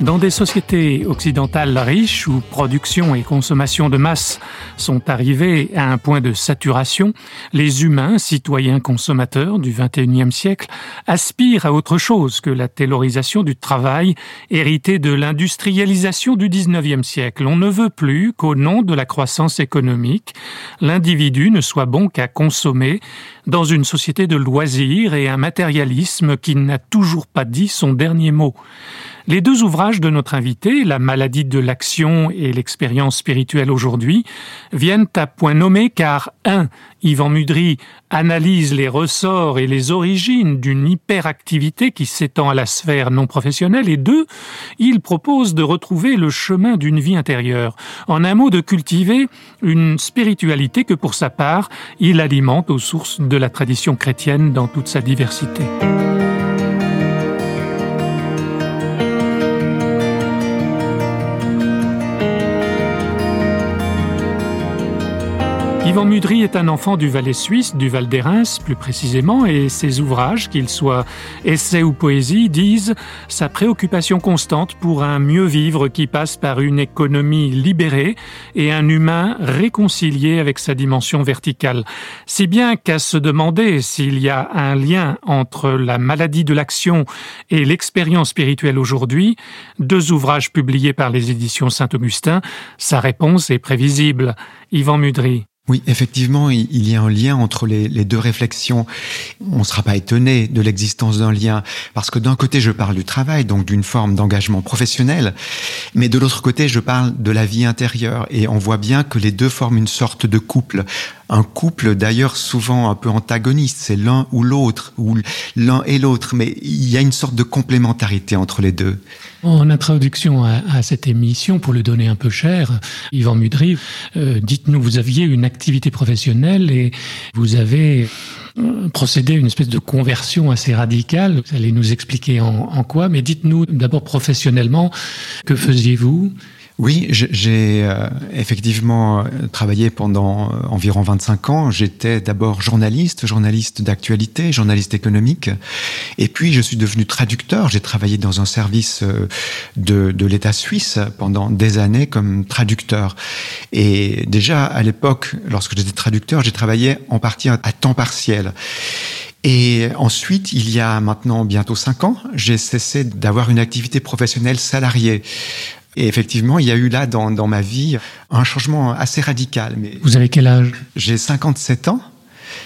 Dans des sociétés occidentales riches où production et consommation de masse sont arrivées à un point de saturation, les humains, citoyens consommateurs du XXIe siècle, aspirent à autre chose que la taylorisation du travail héritée de l'industrialisation du XIXe siècle. On ne veut plus qu'au nom de la croissance économique, l'individu ne soit bon qu'à consommer dans une société de loisirs et un matérialisme qui n'a toujours pas dit son dernier mot. Les deux ouvrages de notre invité, La maladie de l'action et l'expérience spirituelle aujourd'hui, viennent à point nommé car un, Yvan Mudry analyse les ressorts et les origines d'une hyperactivité qui s'étend à la sphère non professionnelle et deux, il propose de retrouver le chemin d'une vie intérieure. En un mot, de cultiver une spiritualité que pour sa part, il alimente aux sources de la tradition chrétienne dans toute sa diversité. Yvan Mudry est un enfant du Valais suisse, du Val d'Érins plus précisément, et ses ouvrages, qu'ils soient essais ou poésie, disent sa préoccupation constante pour un mieux vivre qui passe par une économie libérée et un humain réconcilié avec sa dimension verticale. Si bien qu'à se demander s'il y a un lien entre la maladie de l'action et l'expérience spirituelle aujourd'hui, deux ouvrages publiés par les éditions Saint-Augustin, sa réponse est prévisible. Yvan Mudry. Oui, effectivement, il y a un lien entre les, deux réflexions. On ne sera pas étonné de l'existence d'un lien, parce que d'un côté, je parle du travail, donc d'une forme d'engagement professionnel, mais de l'autre côté, je parle de la vie intérieure, et on voit bien que les deux forment une sorte de couple un couple d'ailleurs souvent un peu antagoniste, c'est l'un ou l'autre, ou l'un et l'autre, mais il y a une sorte de complémentarité entre les deux. En introduction à, cette émission, pour le donner un peu cher, Yvan Mudry, euh, dites-nous, vous aviez une activité professionnelle et vous avez euh, procédé à une espèce de conversion assez radicale. Vous allez nous expliquer en, en quoi, mais dites-nous d'abord professionnellement, que faisiez-vous? Oui, j'ai euh, effectivement euh, travaillé pendant euh, environ 25 ans. J'étais d'abord journaliste, journaliste d'actualité, journaliste économique. Et puis, je suis devenu traducteur. J'ai travaillé dans un service de, l'État suisse pendant des années comme traducteur. Et déjà, à l'époque, lorsque j'étais traducteur, j'ai travaillé en partie à temps partiel. Et ensuite, il y a maintenant bientôt cinq ans, j'ai cessé d'avoir une activité professionnelle salariée. Et effectivement, il y a eu là dans, dans ma vie un changement assez radical. Mais Vous avez quel âge? J'ai 57 ans.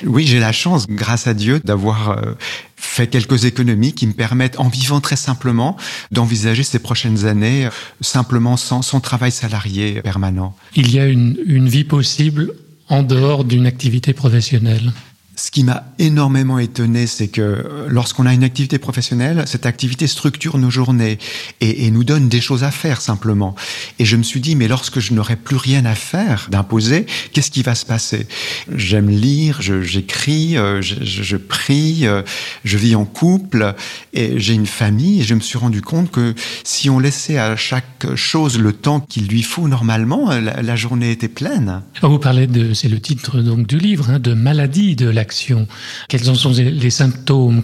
Oui, j'ai la chance, grâce à Dieu, d'avoir euh, fait quelques économies qui me permettent, en vivant très simplement, d'envisager ces prochaines années euh, simplement sans, sans travail salarié permanent. Il y a une, une vie possible en dehors d'une activité professionnelle? Ce qui m'a énormément étonné, c'est que euh, lorsqu'on a une activité professionnelle, cette activité structure nos journées et, nous donne des choses à faire simplement. Et je me suis dit, mais lorsque je n'aurai plus rien à faire d'imposer, qu'est-ce qui va se passer? J'aime lire, j'écris, euh, je, prie, euh, je vis en couple et j'ai une famille. Et je me suis rendu compte que si on laissait à chaque chose le temps qu'il lui faut normalement, la, la, journée était pleine. Vous parlez de, c'est le titre donc du livre, hein, de maladie de la quels en sont les symptômes?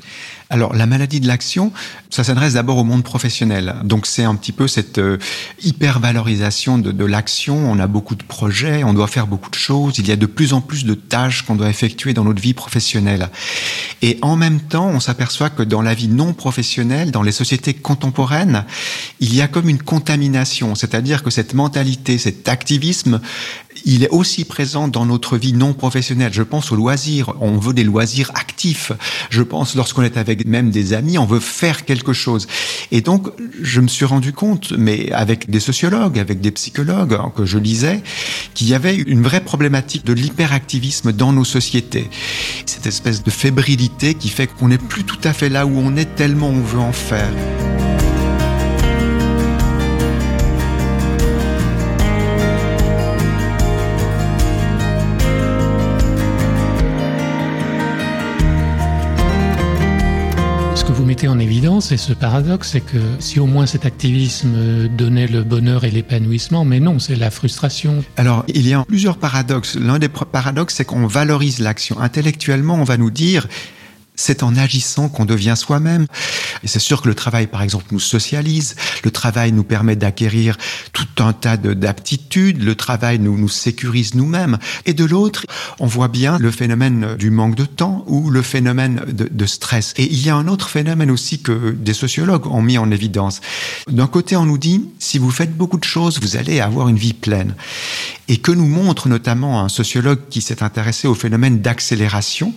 Alors, la maladie de l'action, ça s'adresse d'abord au monde professionnel. Donc, c'est un petit peu cette euh, hypervalorisation de l'action. On a beaucoup de projets, on doit faire beaucoup de choses. Il y a de plus en plus de tâches qu'on doit effectuer dans notre vie professionnelle. Et en même temps, on s'aperçoit que dans la vie non professionnelle, dans les sociétés contemporaines, il y a comme une contamination. C'est-à-dire que cette mentalité, cet activisme, il est aussi présent dans notre vie non professionnelle. Je pense aux loisirs. On veut des loisirs actifs. Je pense lorsqu'on est avec même des amis, on veut faire quelque chose. Et donc, je me suis rendu compte, mais avec des sociologues, avec des psychologues hein, que je lisais, qu'il y avait une vraie problématique de l'hyperactivisme dans nos sociétés. Cette espèce de fébrilité qui fait qu'on n'est plus tout à fait là où on est tellement on veut en faire. Mettez en évidence, et ce paradoxe, c'est que si au moins cet activisme donnait le bonheur et l'épanouissement, mais non, c'est la frustration. Alors, il y a plusieurs paradoxes. L'un des paradoxes, c'est qu'on valorise l'action. Intellectuellement, on va nous dire, c'est en agissant qu'on devient soi-même. Et c'est sûr que le travail, par exemple, nous socialise. Le travail nous permet d'acquérir tout un tas d'aptitudes. Le travail nous, nous sécurise nous-mêmes. Et de l'autre, on voit bien le phénomène du manque de temps ou le phénomène de, de stress. Et il y a un autre phénomène aussi que des sociologues ont mis en évidence. D'un côté, on nous dit, si vous faites beaucoup de choses, vous allez avoir une vie pleine. Et que nous montre notamment un sociologue qui s'est intéressé au phénomène d'accélération.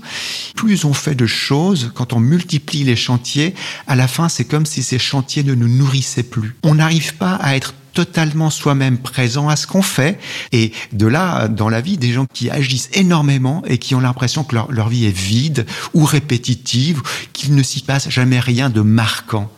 Plus on fait de choses, quand on multiplie les chantiers, à la fin, c'est comme si ces chantiers ne nous nourrissaient plus. On n'arrive pas à être totalement soi-même présent à ce qu'on fait. Et de là, dans la vie, des gens qui agissent énormément et qui ont l'impression que leur, leur vie est vide ou répétitive, qu'il ne s'y passe jamais rien de marquant.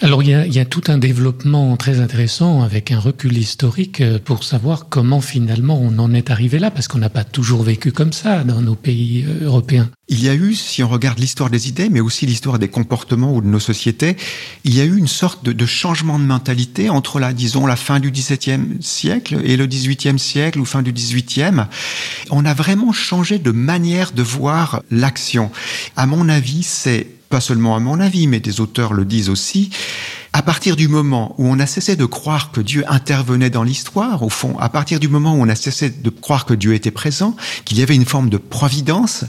Alors il y, a, tout un développement très intéressant avec un recul historique euh, pour savoir comment finalement on en est arrivé là, parce qu'on n'a pas toujours vécu comme ça dans nos pays euh, européens. Il y a eu, si on regarde l'histoire des idées, mais aussi l'histoire des comportements ou de nos sociétés, il y a eu une sorte de, de changement de mentalité entre la, disons, la fin du XVIIe siècle et le XVIIIe siècle ou fin du XVIIIe. On a vraiment changé de manière de voir l'action. À mon avis, c'est pas seulement à mon avis, mais des auteurs le disent aussi, à partir du moment où on a cessé de croire que Dieu intervenait dans l'histoire, au fond, à partir du moment où on a cessé de croire que Dieu était présent, qu'il y avait une forme de providence,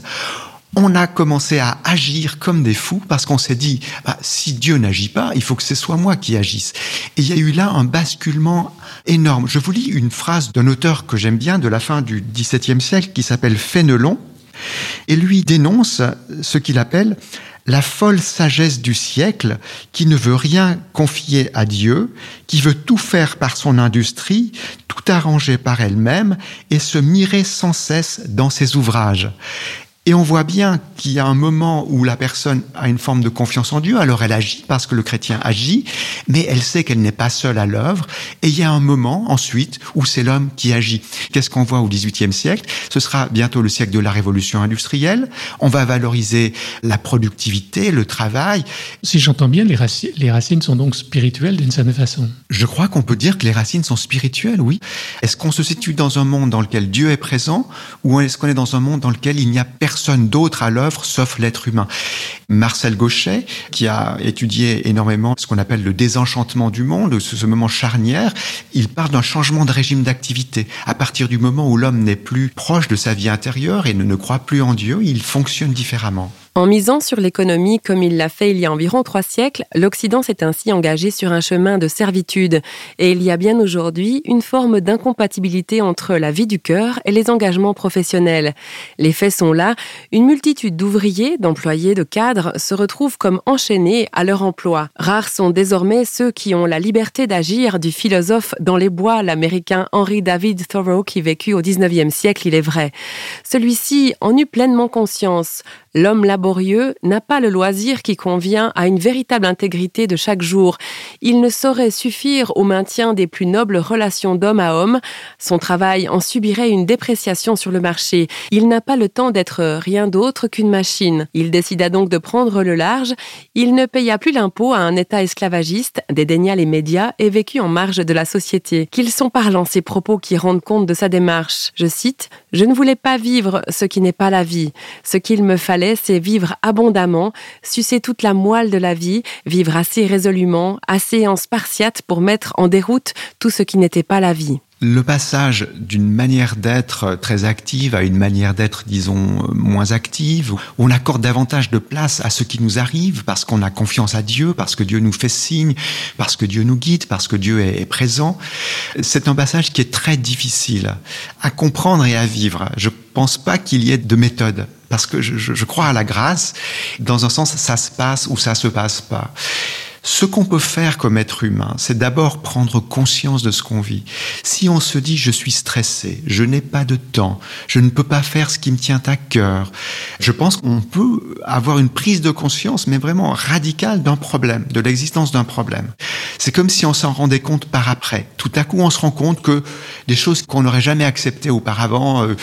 on a commencé à agir comme des fous parce qu'on s'est dit, bah, si Dieu n'agit pas, il faut que ce soit moi qui agisse. Et il y a eu là un basculement énorme. Je vous lis une phrase d'un auteur que j'aime bien de la fin du XVIIe siècle qui s'appelle Fénelon et lui dénonce ce qu'il appelle la folle sagesse du siècle qui ne veut rien confier à Dieu, qui veut tout faire par son industrie, tout arranger par elle-même et se mirer sans cesse dans ses ouvrages. Et on voit bien qu'il y a un moment où la personne a une forme de confiance en Dieu, alors elle agit parce que le chrétien agit, mais elle sait qu'elle n'est pas seule à l'œuvre. Et il y a un moment ensuite où c'est l'homme qui agit. Qu'est-ce qu'on voit au XVIIIe siècle? Ce sera bientôt le siècle de la révolution industrielle. On va valoriser la productivité, le travail. Si j'entends bien, les, racines, les racines sont donc spirituelles d'une certaine façon. Je crois qu'on peut dire que les racines sont spirituelles, oui. Est-ce qu'on se situe dans un monde dans lequel Dieu est présent ou est-ce qu'on est dans un monde dans lequel il n'y a personne personne d'autre à l'œuvre sauf l'être humain. Marcel Gauchet, qui a étudié énormément ce qu'on appelle le désenchantement du monde, ce, moment charnière, il parle d'un changement de régime d'activité. À partir du moment où l'homme n'est plus proche de sa vie intérieure et ne, ne croit plus en Dieu, il fonctionne différemment. En misant sur l'économie comme il l'a fait il y a environ trois siècles, l'Occident s'est ainsi engagé sur un chemin de servitude. Et il y a bien aujourd'hui une forme d'incompatibilité entre la vie du cœur et les engagements professionnels. Les faits sont là, une multitude d'ouvriers, d'employés, de cadres se retrouvent comme enchaînés à leur emploi. Rares sont désormais ceux qui ont la liberté d'agir du philosophe dans les bois, l'américain Henry David Thoreau qui vécut au 19e siècle, il est vrai. Celui-ci en eut pleinement conscience. L'homme n'a pas le loisir qui convient à une véritable intégrité de chaque jour. Il ne saurait suffire au maintien des plus nobles relations d'homme à homme. Son travail en subirait une dépréciation sur le marché. Il n'a pas le temps d'être rien d'autre qu'une machine. Il décida donc de prendre le large. Il ne paya plus l'impôt à un État esclavagiste, dédaigna les médias et vécut en marge de la société. Qu'ils sont parlants ces propos qui rendent compte de sa démarche. Je cite, Je ne voulais pas vivre ce qui n'est pas la vie. Ce qu'il me fallait c'est vivre abondamment, sucer toute la moelle de la vie, vivre assez résolument, assez en spartiate pour mettre en déroute tout ce qui n'était pas la vie le passage d'une manière d'être très active à une manière d'être, disons, moins active, on accorde davantage de place à ce qui nous arrive parce qu'on a confiance à Dieu, parce que Dieu nous fait signe, parce que Dieu nous guide, parce que Dieu est présent, c'est un passage qui est très difficile à comprendre et à vivre. Je pense pas qu'il y ait de méthode parce que je, je, je crois à la grâce. Dans un sens, ça se passe ou ça se passe pas. Ce qu'on peut faire comme être humain, c'est d'abord prendre conscience de ce qu'on vit. Si on se dit je suis stressé, je n'ai pas de temps, je ne peux pas faire ce qui me tient à cœur, je pense qu'on peut avoir une prise de conscience, mais vraiment radicale d'un problème, de l'existence d'un problème. C'est comme si on s'en rendait compte par après. Tout à coup, on se rend compte que des choses qu'on n'aurait jamais acceptées auparavant, euh,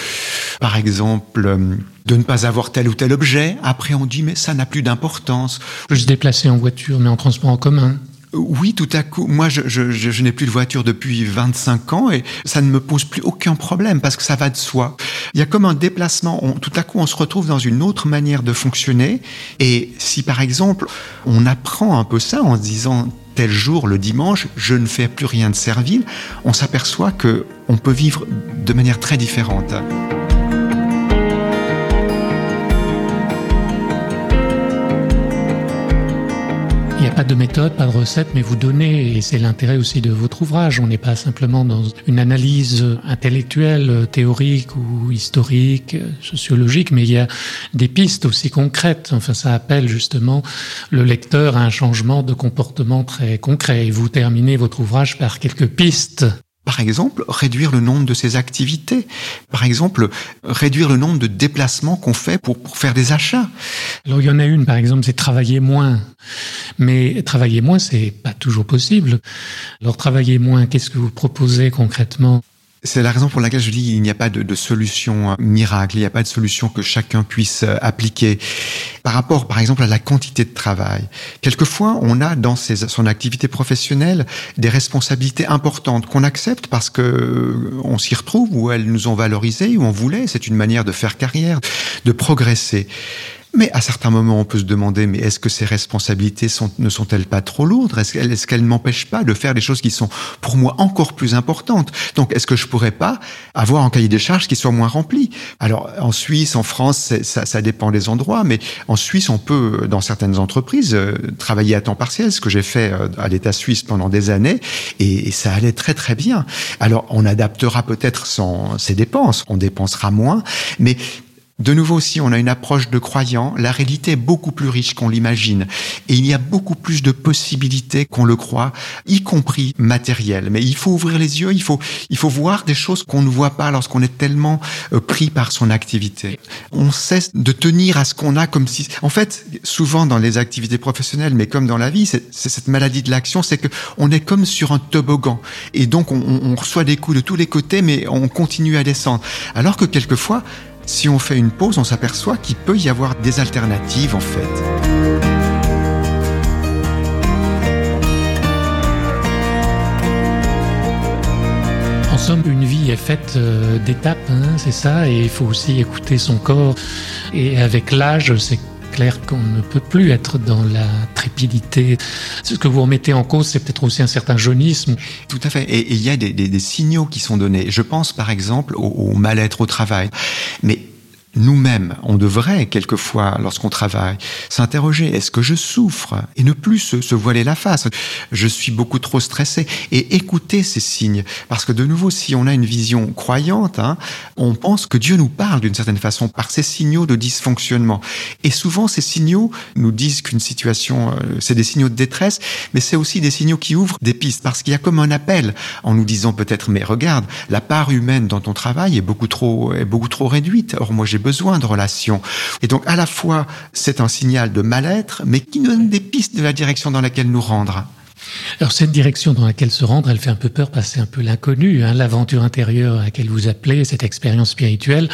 par exemple, euh, de ne pas avoir tel ou tel objet. Après, on dit, mais ça n'a plus d'importance. Je se déplacer en voiture, mais en transport en commun. Oui, tout à coup, moi, je, je, je, n'ai plus de voiture depuis 25 ans et ça ne me pose plus aucun problème parce que ça va de soi. Il y a comme un déplacement. On, tout à coup, on se retrouve dans une autre manière de fonctionner. Et si, par exemple, on apprend un peu ça en se disant tel jour, le dimanche, je ne fais plus rien de servile, on s'aperçoit que on peut vivre de manière très différente. Il n'y a pas de méthode, pas de recette, mais vous donnez, et c'est l'intérêt aussi de votre ouvrage. On n'est pas simplement dans une analyse intellectuelle, théorique ou historique, sociologique, mais il y a des pistes aussi concrètes. Enfin, ça appelle justement le lecteur à un changement de comportement très concret. Et vous terminez votre ouvrage par quelques pistes par exemple, réduire le nombre de ses activités. Par exemple, réduire le nombre de déplacements qu'on fait pour, pour, faire des achats. Alors, il y en a une, par exemple, c'est travailler moins. Mais travailler moins, c'est pas toujours possible. Alors, travailler moins, qu'est-ce que vous proposez concrètement? C'est la raison pour laquelle je dis qu'il n'y a pas de, de, solution euh, miracle, il n'y a pas de solution que chacun puisse euh, appliquer. Par rapport, par exemple, à la quantité de travail, quelquefois, on a dans ses, son activité professionnelle des responsabilités importantes qu'on accepte parce que euh, on s'y retrouve ou elles nous ont valorisé ou on voulait. C'est une manière de faire carrière, de progresser. Mais à certains moments, on peut se demander, mais est-ce que ces responsabilités sont, ne sont-elles pas trop lourdes? Est-ce qu'elles est ne m'empêchent pas de faire des choses qui sont pour moi encore plus importantes? Donc, est-ce que je pourrais pas avoir un cahier des charges qui soit moins rempli? Alors, en Suisse, en France, ça, ça, dépend des endroits, mais en Suisse, on peut, dans certaines entreprises, euh, travailler à temps partiel, ce que j'ai fait euh, à l'État suisse pendant des années, et, et, ça allait très très bien. Alors, on adaptera peut-être ses dépenses, on dépensera moins, mais de nouveau, si on a une approche de croyant, la réalité est beaucoup plus riche qu'on l'imagine. Et il y a beaucoup plus de possibilités qu'on le croit, y compris matérielles. Mais il faut ouvrir les yeux, il faut, il faut voir des choses qu'on ne voit pas lorsqu'on est tellement euh, pris par son activité. On cesse de tenir à ce qu'on a comme si... En fait, souvent dans les activités professionnelles, mais comme dans la vie, c'est cette maladie de l'action, c'est que on est comme sur un toboggan. Et donc, on, on reçoit des coups de tous les côtés, mais on continue à descendre. Alors que quelquefois, si on fait une pause, on s'aperçoit qu'il peut y avoir des alternatives en fait. En somme, une vie est faite euh, d'étapes, hein, c'est ça, et il faut aussi écouter son corps. Et avec l'âge, c'est clair qu'on ne peut plus être dans la trépidité. Ce que vous remettez en cause, c'est peut-être aussi un certain jaunisme. Tout à fait. Et il y a des, signaux qui sont donnés. Je pense par exemple au, au mal-être au travail. Mais nous-mêmes, on devrait quelquefois, lorsqu'on travaille, s'interroger est-ce que je souffre et ne plus se, se, voiler la face? Je suis beaucoup trop stressé et écouter ces signes, parce que de nouveau, si on a une vision croyante, hein, on pense que Dieu nous parle d'une certaine façon par ces signaux de dysfonctionnement. Et souvent, ces signaux nous disent qu'une situation, euh, c'est des signaux de détresse, mais c'est aussi des signaux qui ouvrent des pistes, parce qu'il y a comme un appel en nous disant peut-être mais regarde, la part humaine dans ton travail est beaucoup trop, est beaucoup trop réduite. Or moi besoin de relations. Et donc, à la fois, c'est un signal de mal-être, mais qui donne des pistes de la direction dans laquelle nous rendre. Alors cette direction dans laquelle se rendre, elle fait un peu peur parce que c'est un peu l'inconnu, hein, l'aventure intérieure à laquelle vous appelez, cette expérience spirituelle.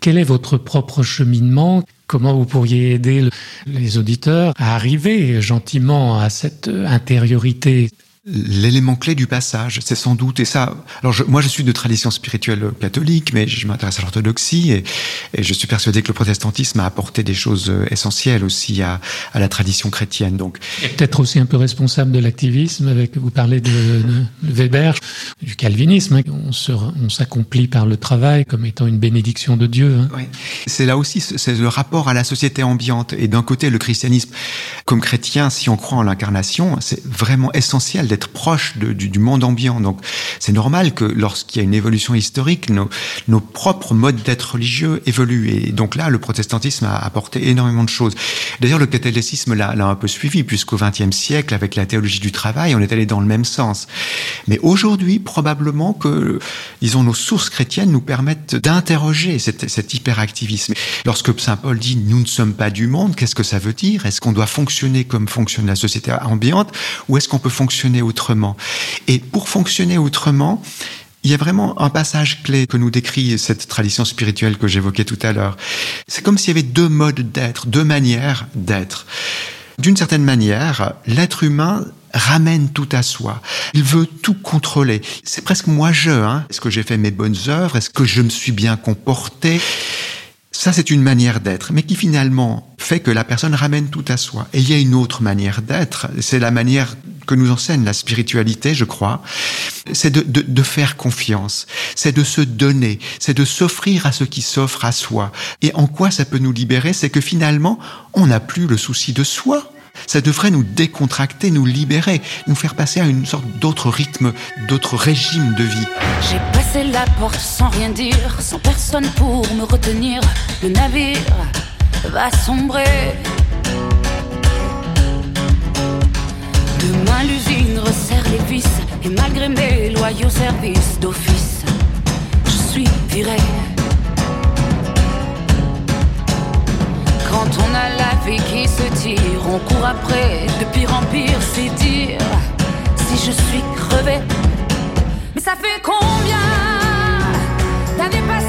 Quel est votre propre cheminement? Comment vous pourriez aider les auditeurs à arriver gentiment à cette intériorité? L'élément clé du passage, c'est sans doute, et ça, alors je, moi je suis de tradition spirituelle catholique, mais je m'intéresse à l'orthodoxie, et, et, je suis persuadé que le protestantisme a apporté des choses essentielles aussi à, à la tradition chrétienne. Donc, et peut-être aussi un peu responsable de l'activisme, avec vous parlez de, de, de Weber, du calvinisme, hein, on s'accomplit par le travail comme étant une bénédiction de Dieu. Hein. Oui. C'est là aussi, c'est le rapport à la société ambiante, et d'un côté le christianisme, comme chrétien, si on croit en l'incarnation, c'est vraiment essentiel d'être proche du, monde ambiant. Donc, C'est normal que lorsqu'il y a une évolution historique, nos, propres modes d'être religieux évoluent. Et donc là, le protestantisme a apporté énormément de choses. D'ailleurs, le catholicisme l'a un peu suivi, puisqu'au XXe siècle, avec la théologie du travail, on est allé dans le même sens. Mais aujourd'hui, probablement que, disons, nos sources chrétiennes nous permettent d'interroger cet, cet hyperactivisme. Lorsque Saint Paul dit nous ne sommes pas du monde, qu'est-ce que ça veut dire? Est-ce qu'on doit fonctionner comme fonctionne la société ambiante? Ou est-ce qu'on peut fonctionner autrement Et pour fonctionner autrement, il y a vraiment un passage clé que nous décrit cette tradition spirituelle que j'évoquais tout à l'heure. C'est comme s'il y avait deux modes d'être, deux manières d'être. D'une certaine manière, l'être humain ramène tout à soi. Il veut tout contrôler. C'est presque moi-je. Hein. Est-ce que j'ai fait mes bonnes œuvres? Est-ce que je me suis bien comporté? Ça, c'est une manière d'être, mais qui finalement fait que la personne ramène tout à soi. Et il y a une autre manière d'être, c'est la manière que nous enseigne la spiritualité, je crois, c'est de, de, de, faire confiance, c'est de se donner, c'est de s'offrir à ce qui s'offre à soi. Et en quoi ça peut nous libérer? C'est que finalement, on n'a plus le souci de soi. Ça devrait nous décontracter, nous libérer, nous faire passer à une sorte d'autre rythme, d'autre régime de vie. J'ai passé la porte sans rien dire, sans personne pour me retenir. Le navire va sombrer. Demain l'usine resserre les vis et malgré mes loyaux services d'office, je suis viré. Quand on a qui se tire, on court après de pire en pire, c'est dire si je suis crevé. Mais ça fait combien d'années passées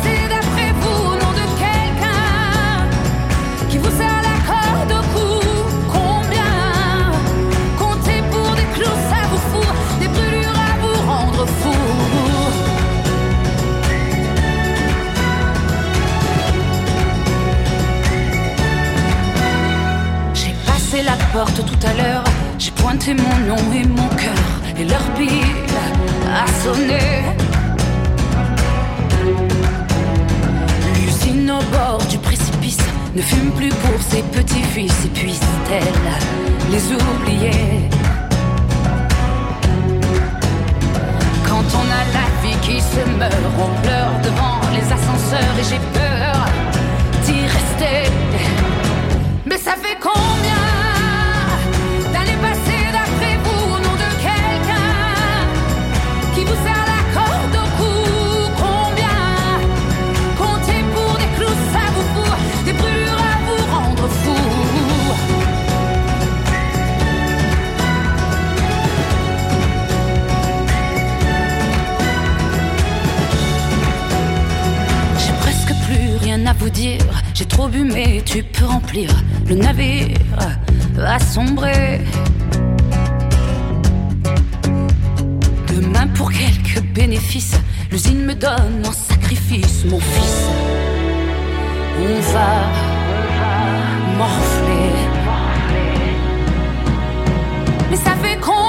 la porte tout à l'heure. J'ai pointé mon nom et mon cœur, et leur pile a sonné. L'usine au bord du précipice ne fume plus pour ses petits-fils, et puisse-t-elle les oublier Quand on a la vie qui se meurt, on pleure devant les ascenseurs, et j'ai peur d'y rester. Mais ça fait combien vous dire. J'ai trop bu, mais tu peux remplir. Le navire va sombrer. Demain, pour quelques bénéfices, l'usine me donne en sacrifice, mon fils. On va morfler. Mais ça fait combien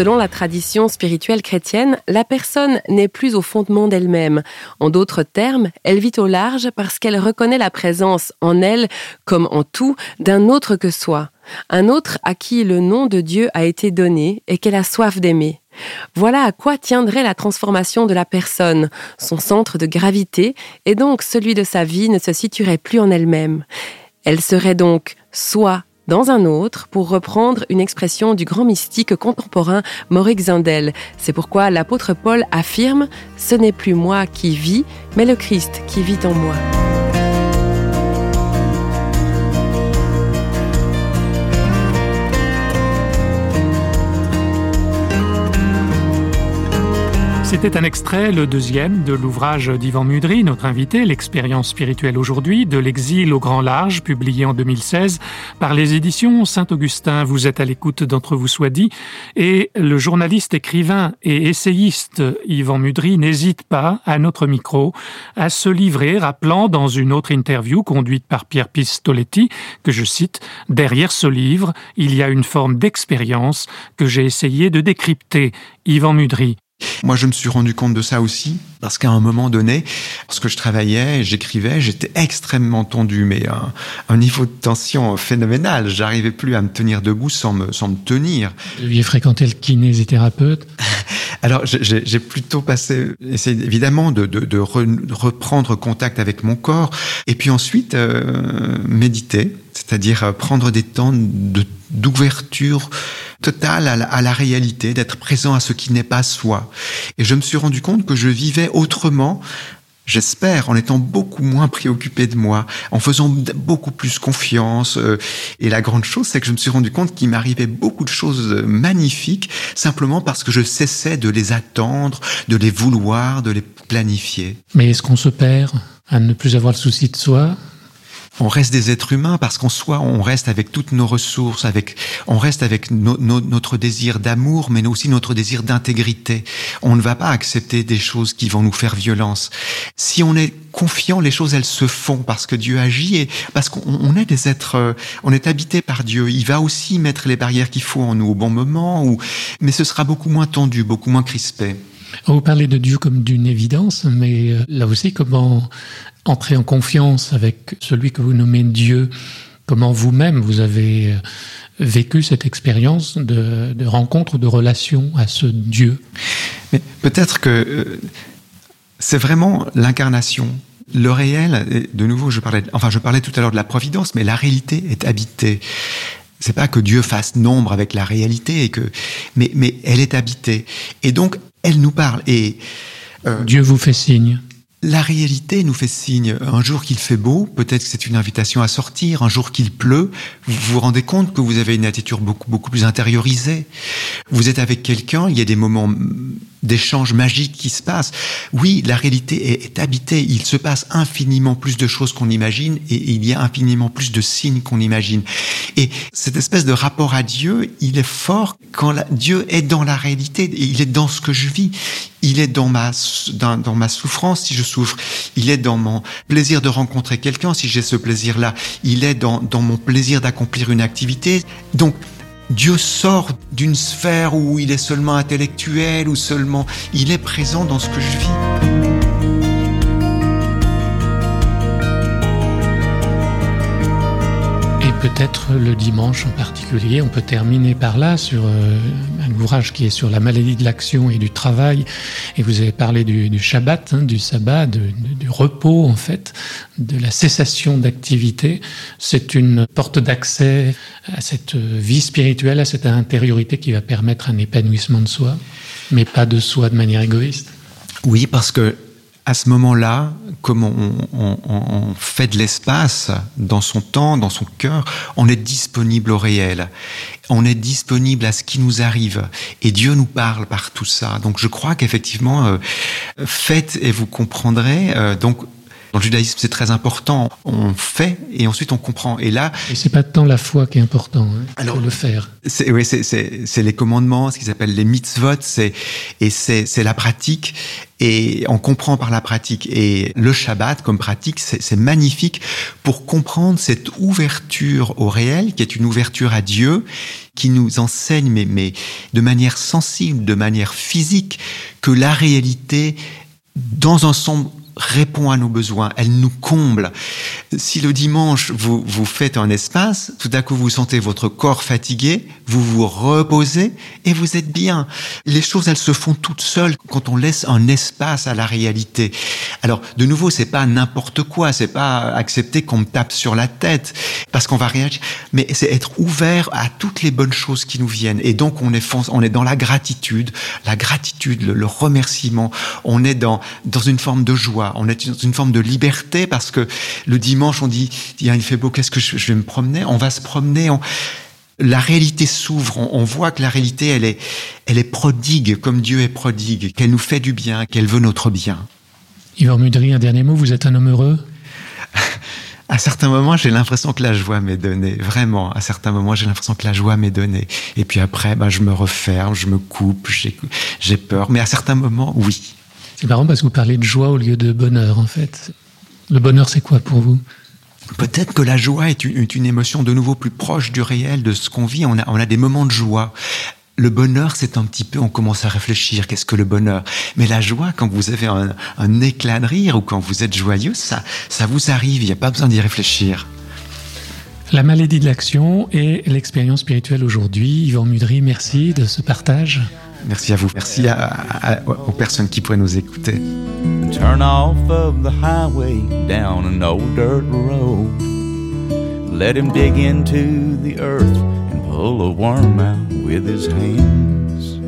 Selon la tradition spirituelle chrétienne, la personne n'est plus au fondement d'elle-même. En d'autres termes, elle vit au large parce qu'elle reconnaît la présence en elle, comme en tout, d'un autre que soi. Un autre à qui le nom de Dieu a été donné et qu'elle a soif d'aimer. Voilà à quoi tiendrait la transformation de la personne. Son centre de gravité et donc celui de sa vie ne se situerait plus en elle-même. Elle serait donc soit dans un autre, pour reprendre une expression du grand mystique contemporain Maurice Zindel. C'est pourquoi l'apôtre Paul affirme ⁇ Ce n'est plus moi qui vis, mais le Christ qui vit en moi ⁇ C'était un extrait, le deuxième, de l'ouvrage d'Yvan Mudry, notre invité, L'expérience spirituelle aujourd'hui, de l'exil au grand large, publié en 2016 par les éditions Saint-Augustin. Vous êtes à l'écoute d'entre vous soit dit. Et le journaliste, écrivain et essayiste Yvan Mudry n'hésite pas, à notre micro, à se livrer, rappelant dans une autre interview conduite par Pierre Pistoletti, que je cite, Derrière ce livre, il y a une forme d'expérience que j'ai essayé de décrypter. Yvan Mudry. Moi, je me suis rendu compte de ça aussi, parce qu'à un moment donné, lorsque je travaillais, j'écrivais, j'étais extrêmement tendu, mais un, un, niveau de tension phénoménal. J'arrivais plus à me tenir debout sans me, sans me tenir. Vous deviez fréquenter le kinésithérapeute Alors, j'ai plutôt passé, essayé évidemment de, de, de re, reprendre contact avec mon corps, et puis ensuite euh, méditer, c'est-à-dire prendre des temps d'ouverture totale à la, à la réalité, d'être présent à ce qui n'est pas soi. Et je me suis rendu compte que je vivais autrement j'espère, en étant beaucoup moins préoccupé de moi, en faisant beaucoup plus confiance. Et la grande chose, c'est que je me suis rendu compte qu'il m'arrivait beaucoup de choses magnifiques simplement parce que je cessais de les attendre, de les vouloir, de les planifier. Mais est-ce qu'on se perd à ne plus avoir le souci de soi? On reste des êtres humains parce qu'en soi, on reste avec toutes nos ressources, avec, on reste avec no, no, notre désir d'amour, mais aussi notre désir d'intégrité. On ne va pas accepter des choses qui vont nous faire violence. Si on est confiant, les choses elles se font parce que Dieu agit et parce qu'on est des êtres, on est habité par Dieu. Il va aussi mettre les barrières qu'il faut en nous au bon moment, ou, mais ce sera beaucoup moins tendu, beaucoup moins crispé. Vous parlez de Dieu comme d'une évidence, mais là aussi, comment entrer en confiance avec celui que vous nommez Dieu? Comment vous-même vous avez vécu cette expérience de, de, rencontre, de relation à ce Dieu? Mais peut-être que euh, c'est vraiment l'incarnation. Le réel, de nouveau, je parlais, enfin, je parlais tout à l'heure de la providence, mais la réalité est habitée. C'est pas que Dieu fasse nombre avec la réalité et que, mais, mais elle est habitée. Et donc, elle nous parle. Et euh, Dieu vous fait signe. La réalité nous fait signe. Un jour qu'il fait beau, peut-être que c'est une invitation à sortir. Un jour qu'il pleut, vous vous rendez compte que vous avez une attitude beaucoup, beaucoup plus intériorisée. Vous êtes avec quelqu'un, il y a des moments d'échanges magiques qui se passent. Oui, la réalité est, habitée. Il se passe infiniment plus de choses qu'on imagine et il y a infiniment plus de signes qu'on imagine. Et cette espèce de rapport à Dieu, il est fort quand Dieu est dans la réalité il est dans ce que je vis. Il est dans ma, dans, dans ma souffrance si je souffre. Il est dans mon plaisir de rencontrer quelqu'un si j'ai ce plaisir-là. Il est dans, dans mon plaisir d'accomplir une activité. Donc, Dieu sort d'une sphère où il est seulement intellectuel ou seulement... Il est présent dans ce que je vis. Peut-être le dimanche en particulier. On peut terminer par là sur euh, un ouvrage qui est sur la maladie de l'action et du travail. Et vous avez parlé du, Shabbat, hein, du sabbat, du repos en fait, de la cessation d'activité. C'est une porte d'accès à cette vie spirituelle, à cette intériorité qui va permettre un épanouissement de soi, mais pas de soi de manière égoïste. Oui, parce que à ce moment-là, comme on, fait de l'espace dans son temps, dans son cœur, on est disponible au réel. On est disponible à ce qui nous arrive. Et Dieu nous parle par tout ça. Donc je crois qu'effectivement, euh, faites et vous comprendrez. Euh, donc dans le judaïsme, c'est très important. On fait et ensuite on comprend. Et là, et c'est pas tant la foi qui est important, hein, alors le faire. C'est oui, c'est les commandements, ce qu'ils appellent les mitzvot, c'est et c'est la pratique. Et on comprend par la pratique. Et le Shabbat comme pratique, c'est magnifique pour comprendre cette ouverture au réel, qui est une ouverture à Dieu, qui nous enseigne, mais, mais de manière sensible, de manière physique, que la réalité, dans un son répond à nos besoins, elle nous comble. Si le dimanche, vous, vous faites un espace, tout à coup vous sentez votre corps fatigué, vous vous reposez et vous êtes bien. Les choses, elles se font toutes seules quand on laisse un espace à la réalité. Alors, de nouveau, c'est pas n'importe quoi, c'est pas accepter qu'on me tape sur la tête parce qu'on va réagir, mais c'est être ouvert à toutes les bonnes choses qui nous viennent. Et donc, on est, dans la gratitude, la gratitude, le, le remerciement, on est dans, dans une forme de joie, on est dans une forme de liberté parce que le dimanche, on dit, il fait beau, qu'est-ce que je, je vais me promener? On va se promener, on, la réalité s'ouvre. On, voit que la réalité, elle est, elle est prodigue, comme Dieu est prodigue, qu'elle nous fait du bien, qu'elle veut notre bien. Yvan Mudry, un dernier mot, vous êtes un homme heureux? À certains moments, j'ai l'impression que la joie m'est donnée. Vraiment, à certains moments, j'ai l'impression que la joie m'est donnée. Et puis après, bah, je me referme, je me coupe, j'ai peur. Mais à certains moments, oui. C'est marrant parce que vous parlez de joie au lieu de bonheur, en fait. Le bonheur, c'est quoi pour vous? Peut-être que la joie est une, émotion de nouveau plus proche du réel, de ce qu'on vit. On a, on a des moments de joie. Le bonheur, c'est un petit peu, on commence à réfléchir, qu'est-ce que le bonheur? Mais la joie, quand vous avez un, éclat de rire ou quand vous êtes joyeux, ça, ça vous arrive, il n'y a pas besoin d'y réfléchir. La maladie de l'action et l'expérience spirituelle aujourd'hui. Yvan Mudry, merci de ce partage. Merci à vous. Merci aux personnes qui pourraient nous écouter. Turn off of the highway down an old dirt road. Let him dig into the earth and pull a worm out with his hands.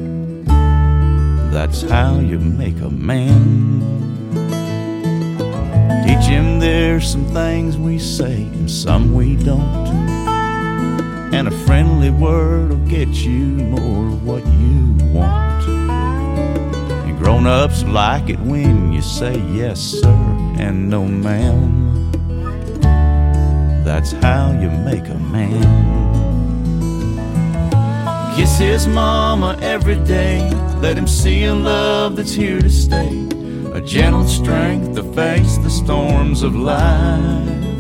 That's how you make a man. Teach him there's some things we say and some we don't. And a friendly word will get you more of what you want. And grown ups like it when you say yes, sir, and no, ma'am. That's how you make a man. Kiss his mama every day. Let him see a love that's here to stay. A gentle strength to face the storms of life.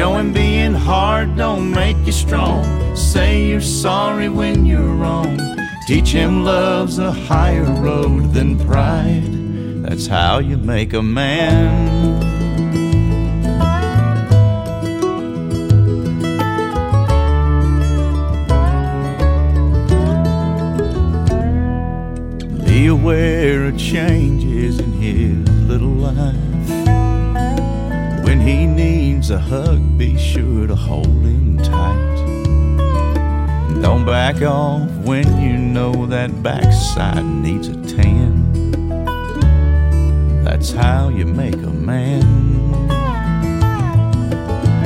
Show him being hard don't make you strong. Say you're sorry when you're wrong. Teach him love's a higher road than pride. That's how you make a man. Be aware of changes in his little life. He needs a hug, be sure to hold him tight. Don't back off when you know that backside needs a tan. That's how you make a man.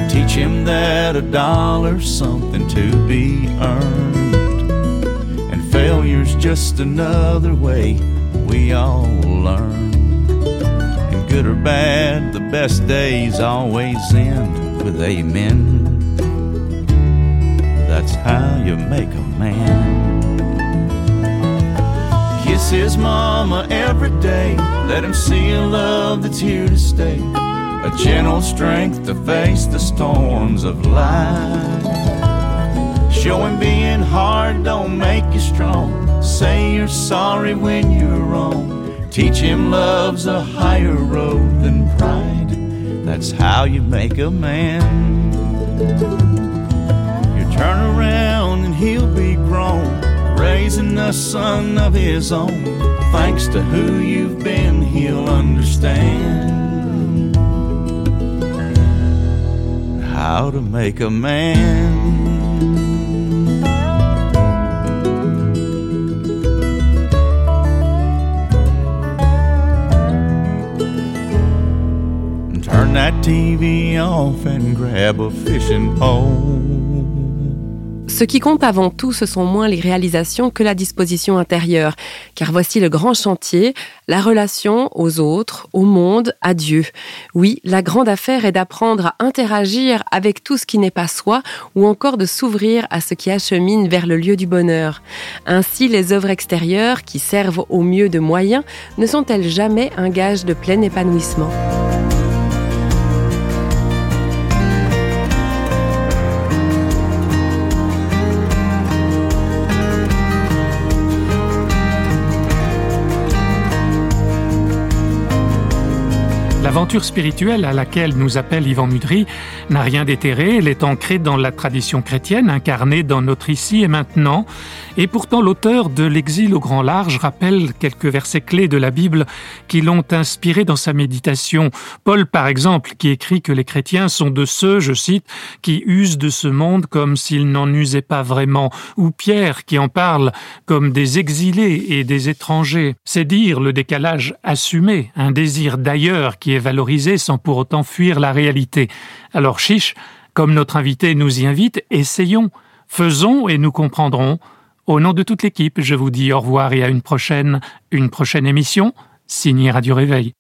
Teach him that a dollar's something to be earned And failure's just another way we all learn. Bad, the best days always end with amen. That's how you make a man. Kiss his mama every day. Let him see a love that's here to stay. A gentle strength to face the storms of life. Showing being hard don't make you strong. Say you're sorry when you're wrong. Teach him love's a higher road than pride. That's how you make a man. You turn around and he'll be grown, raising a son of his own. Thanks to who you've been, he'll understand how to make a man. Ce qui compte avant tout, ce sont moins les réalisations que la disposition intérieure, car voici le grand chantier, la relation aux autres, au monde, à Dieu. Oui, la grande affaire est d'apprendre à interagir avec tout ce qui n'est pas soi, ou encore de s'ouvrir à ce qui achemine vers le lieu du bonheur. Ainsi, les œuvres extérieures, qui servent au mieux de moyens, ne sont-elles jamais un gage de plein épanouissement? L'aventure spirituelle à laquelle nous appelle Yvan Mudry n'a rien d'éthéré, elle est ancrée dans la tradition chrétienne, incarnée dans notre ici et maintenant, et pourtant l'auteur de L'exil au grand large rappelle quelques versets clés de la Bible qui l'ont inspiré dans sa méditation. Paul, par exemple, qui écrit que les chrétiens sont de ceux, je cite, qui usent de ce monde comme s'ils n'en usaient pas vraiment, ou Pierre qui en parle comme des exilés et des étrangers. C'est dire le décalage assumé, un désir d'ailleurs qui est valoriser sans pour autant fuir la réalité. Alors chiche, comme notre invité nous y invite, essayons. Faisons et nous comprendrons. Au nom de toute l'équipe, je vous dis au revoir et à une prochaine, une prochaine émission, signée Radio Réveil.